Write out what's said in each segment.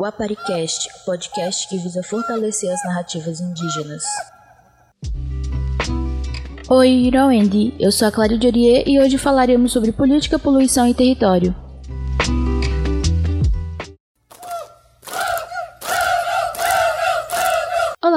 O Aparicast, podcast que visa fortalecer as narrativas indígenas. Oi, Iroendi, eu sou a Cláudia Orier e hoje falaremos sobre política, poluição e território.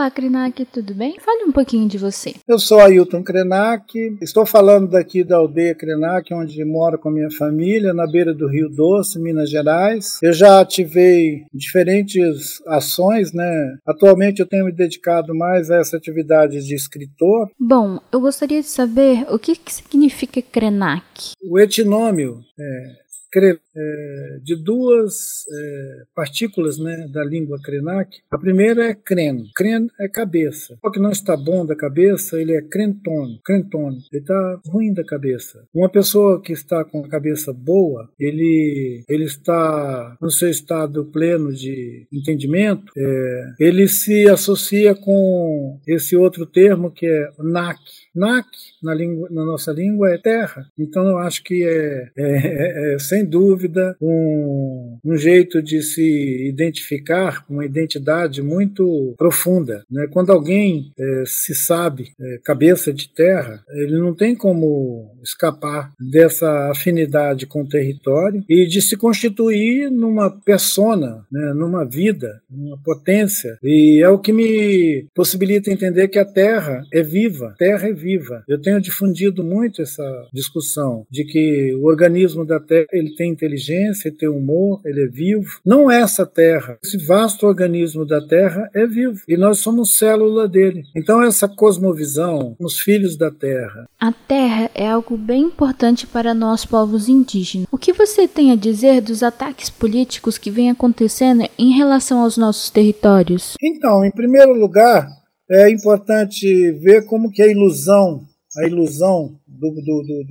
Olá, Krenak, tudo bem? Fale um pouquinho de você. Eu sou Ailton Krenak, estou falando daqui da aldeia Krenak, onde moro com a minha família, na beira do Rio Doce, Minas Gerais. Eu já ativei diferentes ações, né? Atualmente eu tenho me dedicado mais a essa atividade de escritor. Bom, eu gostaria de saber o que, que significa Krenak. O etnômio é é, de duas é, partículas né, da língua Krenak. A primeira é cren. Cren é cabeça. Só que não está bom da cabeça, ele é crenton. Crenton. Ele está ruim da cabeça. Uma pessoa que está com a cabeça boa, ele, ele está no seu estado pleno de entendimento, é, ele se associa com esse outro termo que é nak. Nak, na, língua, na nossa língua, é terra. Então eu acho que é, é, é, é sem sem dúvida, um, um jeito de se identificar, uma identidade muito profunda. Né? Quando alguém é, se sabe é, cabeça de terra, ele não tem como escapar dessa afinidade com o território e de se constituir numa persona, né? numa vida, numa potência. E é o que me possibilita entender que a terra é viva, a terra é viva. Eu tenho difundido muito essa discussão de que o organismo da terra ele tem inteligência, ele tem humor, ele é vivo. Não é essa Terra. Esse vasto organismo da Terra é vivo e nós somos célula dele. Então essa cosmovisão, os filhos da Terra. A Terra é algo bem importante para nós povos indígenas. O que você tem a dizer dos ataques políticos que vêm acontecendo em relação aos nossos territórios? Então, em primeiro lugar, é importante ver como que a ilusão, a ilusão do, do, do,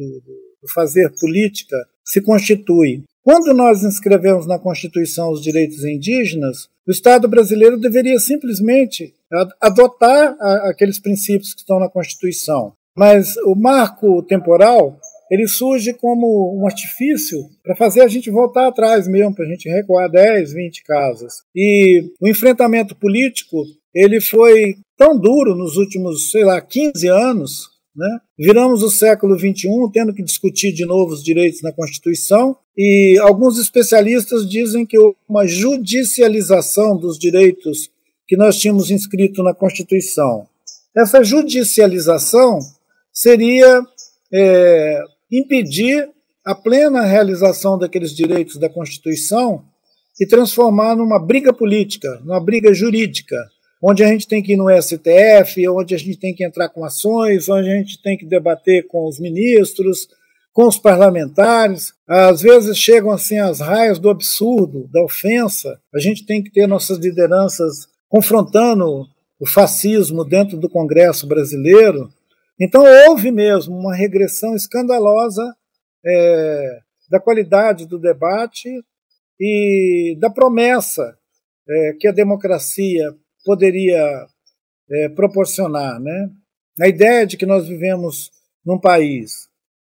do fazer política se constitui. Quando nós inscrevemos na Constituição os direitos indígenas, o Estado brasileiro deveria simplesmente adotar aqueles princípios que estão na Constituição. Mas o marco temporal ele surge como um artifício para fazer a gente voltar atrás mesmo, para a gente recuar 10, 20 casas. E o enfrentamento político ele foi tão duro nos últimos, sei lá, 15 anos, né? Viramos o século XXI tendo que discutir de novo os direitos na Constituição, e alguns especialistas dizem que uma judicialização dos direitos que nós tínhamos inscrito na Constituição. Essa judicialização seria é, impedir a plena realização daqueles direitos da Constituição e transformar numa briga política, numa briga jurídica onde a gente tem que ir no STF, onde a gente tem que entrar com ações, onde a gente tem que debater com os ministros, com os parlamentares. Às vezes chegam assim as raias do absurdo, da ofensa. A gente tem que ter nossas lideranças confrontando o fascismo dentro do Congresso brasileiro. Então houve mesmo uma regressão escandalosa é, da qualidade do debate e da promessa é, que a democracia poderia é, proporcionar. Né? A ideia de que nós vivemos num país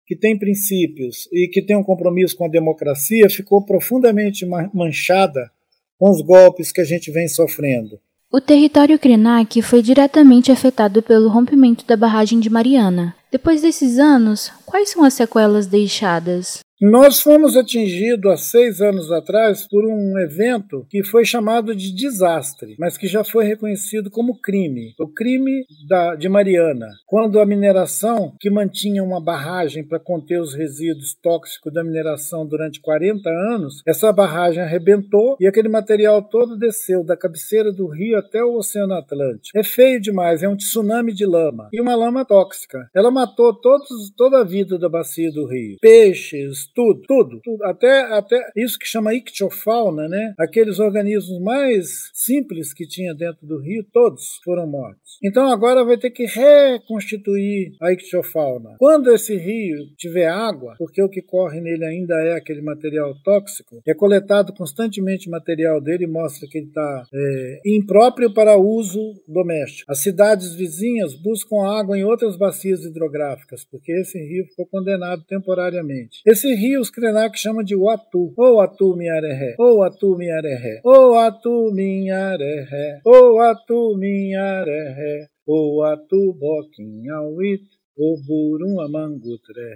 que tem princípios e que tem um compromisso com a democracia ficou profundamente manchada com os golpes que a gente vem sofrendo. O território Krenak foi diretamente afetado pelo rompimento da barragem de Mariana. Depois desses anos, quais são as sequelas deixadas? Nós fomos atingidos há seis anos atrás por um evento que foi chamado de desastre, mas que já foi reconhecido como crime. O crime da, de Mariana, quando a mineração, que mantinha uma barragem para conter os resíduos tóxicos da mineração durante 40 anos, essa barragem arrebentou e aquele material todo desceu da cabeceira do rio até o Oceano Atlântico. É feio demais, é um tsunami de lama e uma lama tóxica. Ela matou todos, toda a vida da bacia do rio. Peixes, tudo, tudo, tudo. Até, até isso que chama ictiofauna, né? Aqueles organismos mais simples que tinha dentro do rio, todos foram mortos. Então agora vai ter que reconstituir a ictiofauna. Quando esse rio tiver água, porque o que corre nele ainda é aquele material tóxico, é coletado constantemente material dele e mostra que ele está é, impróprio para uso doméstico. As cidades vizinhas buscam água em outras bacias hidrográficas, porque esse rio ficou condenado temporariamente. Esse rio os Krenak chamam de Watu. Ou Atu Miaré, ou Atu Miaré, ou Atu Miaré, ou Atu Miaré, ou Atu Boquinhauit, ou Burum Amangutré,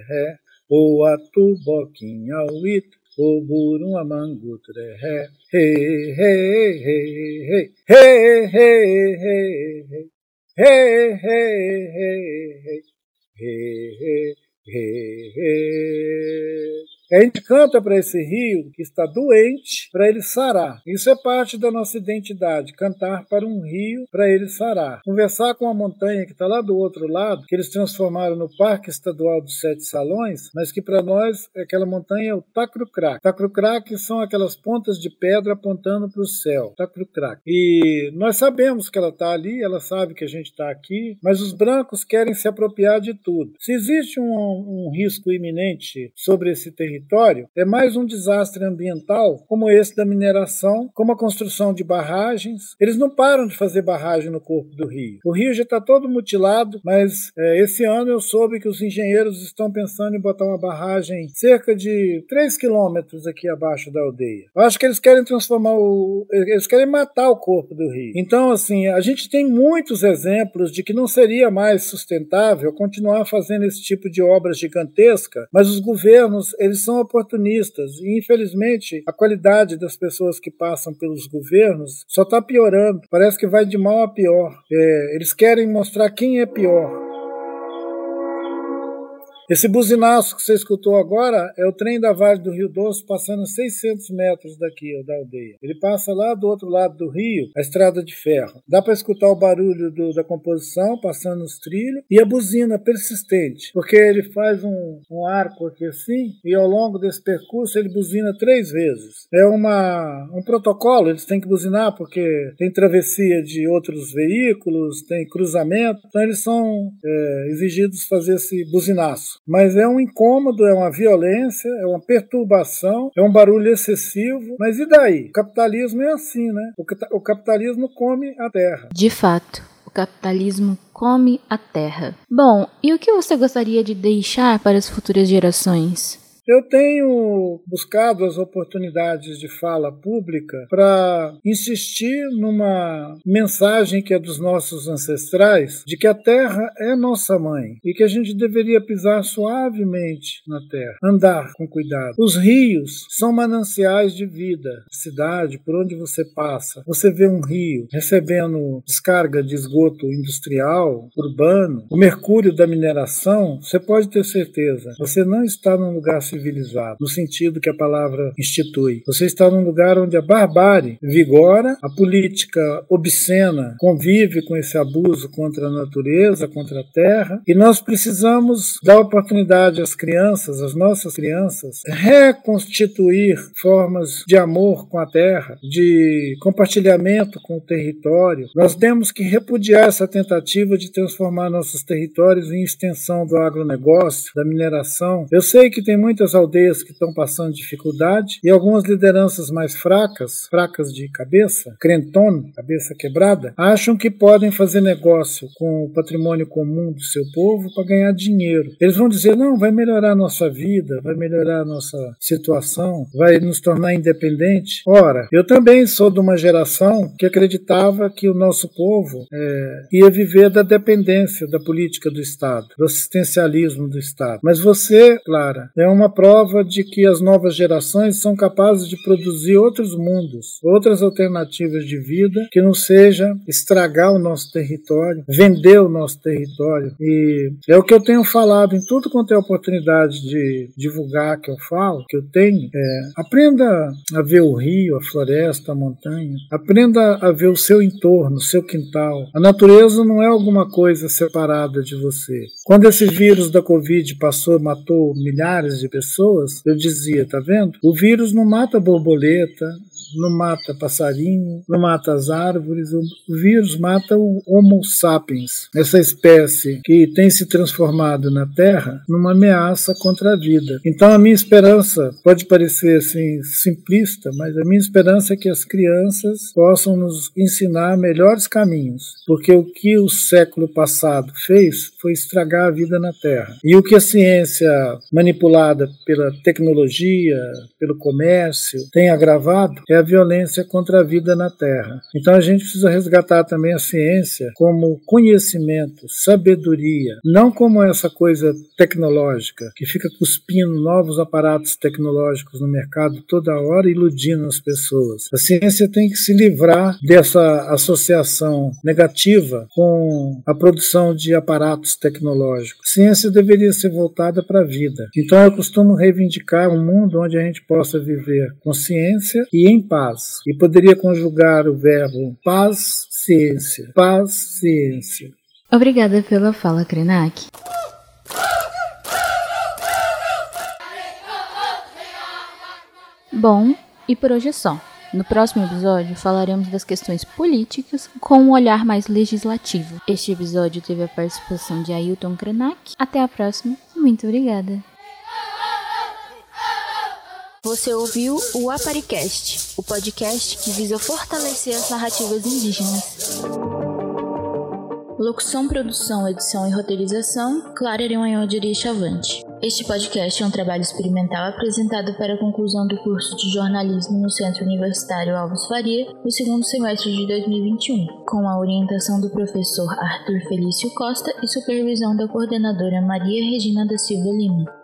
ou Atu Boquinhauit, ou Burum Amangutré, hey, hey, hey, hey, hey, hey, hey, hey. Hey, hey, hey, hey, hey. A gente canta para esse rio que está doente para ele sarar. Isso é parte da nossa identidade, cantar para um rio para ele sarar. Conversar com a montanha que está lá do outro lado, que eles transformaram no Parque Estadual dos Sete Salões, mas que para nós aquela montanha é o Tacrucrac. Tacrucrac são aquelas pontas de pedra apontando para o céu. Tacrucrac. E nós sabemos que ela está ali, ela sabe que a gente está aqui, mas os brancos querem se apropriar de tudo. Se existe um, um risco iminente sobre esse território, território é mais um desastre ambiental, como esse da mineração, como a construção de barragens. Eles não param de fazer barragem no corpo do rio. O rio já está todo mutilado, mas é, esse ano eu soube que os engenheiros estão pensando em botar uma barragem cerca de 3 quilômetros aqui abaixo da aldeia. Eu acho que eles querem transformar o. Eles querem matar o corpo do rio. Então, assim, a gente tem muitos exemplos de que não seria mais sustentável continuar fazendo esse tipo de obras gigantesca, mas os governos, eles são são oportunistas e, infelizmente, a qualidade das pessoas que passam pelos governos só está piorando. Parece que vai de mal a pior. É, eles querem mostrar quem é pior. Esse buzinaço que você escutou agora é o trem da Vale do Rio Doce passando 600 metros daqui, da aldeia. Ele passa lá do outro lado do rio, a estrada de ferro. Dá para escutar o barulho do, da composição passando nos trilhos e a buzina persistente, porque ele faz um, um arco aqui assim e ao longo desse percurso ele buzina três vezes. É uma, um protocolo, eles têm que buzinar porque tem travessia de outros veículos, tem cruzamento, então eles são é, exigidos fazer esse buzinaço mas é um incômodo, é uma violência, é uma perturbação, é um barulho excessivo. Mas e daí? O capitalismo é assim, né? O, capitalismo come a terra. De fato. O capitalismo come a terra. Bom, e o que você gostaria de deixar para as futuras gerações? Eu tenho buscado as oportunidades de fala pública para insistir numa mensagem que é dos nossos ancestrais, de que a terra é nossa mãe e que a gente deveria pisar suavemente na terra, andar com cuidado. Os rios são mananciais de vida. Cidade, por onde você passa, você vê um rio recebendo descarga de esgoto industrial, urbano, o mercúrio da mineração, você pode ter certeza, você não está num lugar civilizado, no sentido que a palavra institui. Você está num lugar onde a barbárie vigora, a política obscena convive com esse abuso contra a natureza, contra a terra, e nós precisamos dar oportunidade às crianças, às nossas crianças, reconstituir formas de amor com a terra, de compartilhamento com o território. Nós temos que repudiar essa tentativa de transformar nossos territórios em extensão do agronegócio, da mineração. Eu sei que tem muita muitas aldeias que estão passando dificuldade e algumas lideranças mais fracas, fracas de cabeça, crentone, cabeça quebrada, acham que podem fazer negócio com o patrimônio comum do seu povo para ganhar dinheiro. Eles vão dizer: não, vai melhorar a nossa vida, vai melhorar a nossa situação, vai nos tornar independente. Ora, eu também sou de uma geração que acreditava que o nosso povo é, ia viver da dependência da política do Estado, do assistencialismo do Estado. Mas você, Clara, é uma prova de que as novas gerações são capazes de produzir outros mundos, outras alternativas de vida que não seja estragar o nosso território, vender o nosso território. E é o que eu tenho falado em tudo quanto é oportunidade de divulgar que eu falo, que eu tenho. É, aprenda a ver o rio, a floresta, a montanha. Aprenda a ver o seu entorno, o seu quintal. A natureza não é alguma coisa separada de você. Quando esse vírus da Covid passou, matou milhares de pessoas, pessoas, eu dizia, tá vendo? O vírus não mata borboleta, não mata passarinho, não mata as árvores. O vírus mata o Homo sapiens, essa espécie que tem se transformado na Terra numa ameaça contra a vida. Então a minha esperança pode parecer assim simplista, mas a minha esperança é que as crianças possam nos ensinar melhores caminhos, porque o que o século passado fez foi estragar a vida na Terra. E o que a ciência manipulada pela tecnologia, pelo comércio, tem agravado é violência contra a vida na Terra. Então a gente precisa resgatar também a ciência como conhecimento, sabedoria, não como essa coisa tecnológica que fica cuspindo novos aparatos tecnológicos no mercado toda hora, iludindo as pessoas. A ciência tem que se livrar dessa associação negativa com a produção de aparatos tecnológicos. A ciência deveria ser voltada para a vida. Então eu costumo reivindicar um mundo onde a gente possa viver com ciência e em paz. E poderia conjugar o verbo paz, ciência. Paz, ciência. Obrigada pela fala, Krenak. Bom, e por hoje é só. No próximo episódio falaremos das questões políticas com um olhar mais legislativo. Este episódio teve a participação de Ailton Krenak. Até a próxima. Muito obrigada. Você ouviu o Aparicast, o podcast que visa fortalecer as narrativas indígenas. Locução, produção, edição e roteirização, Clara Iranhão Chavante. Este podcast é um trabalho experimental apresentado para a conclusão do curso de jornalismo no Centro Universitário Alves Faria, no segundo semestre de 2021, com a orientação do professor Arthur Felício Costa e supervisão da coordenadora Maria Regina da Silva Lima.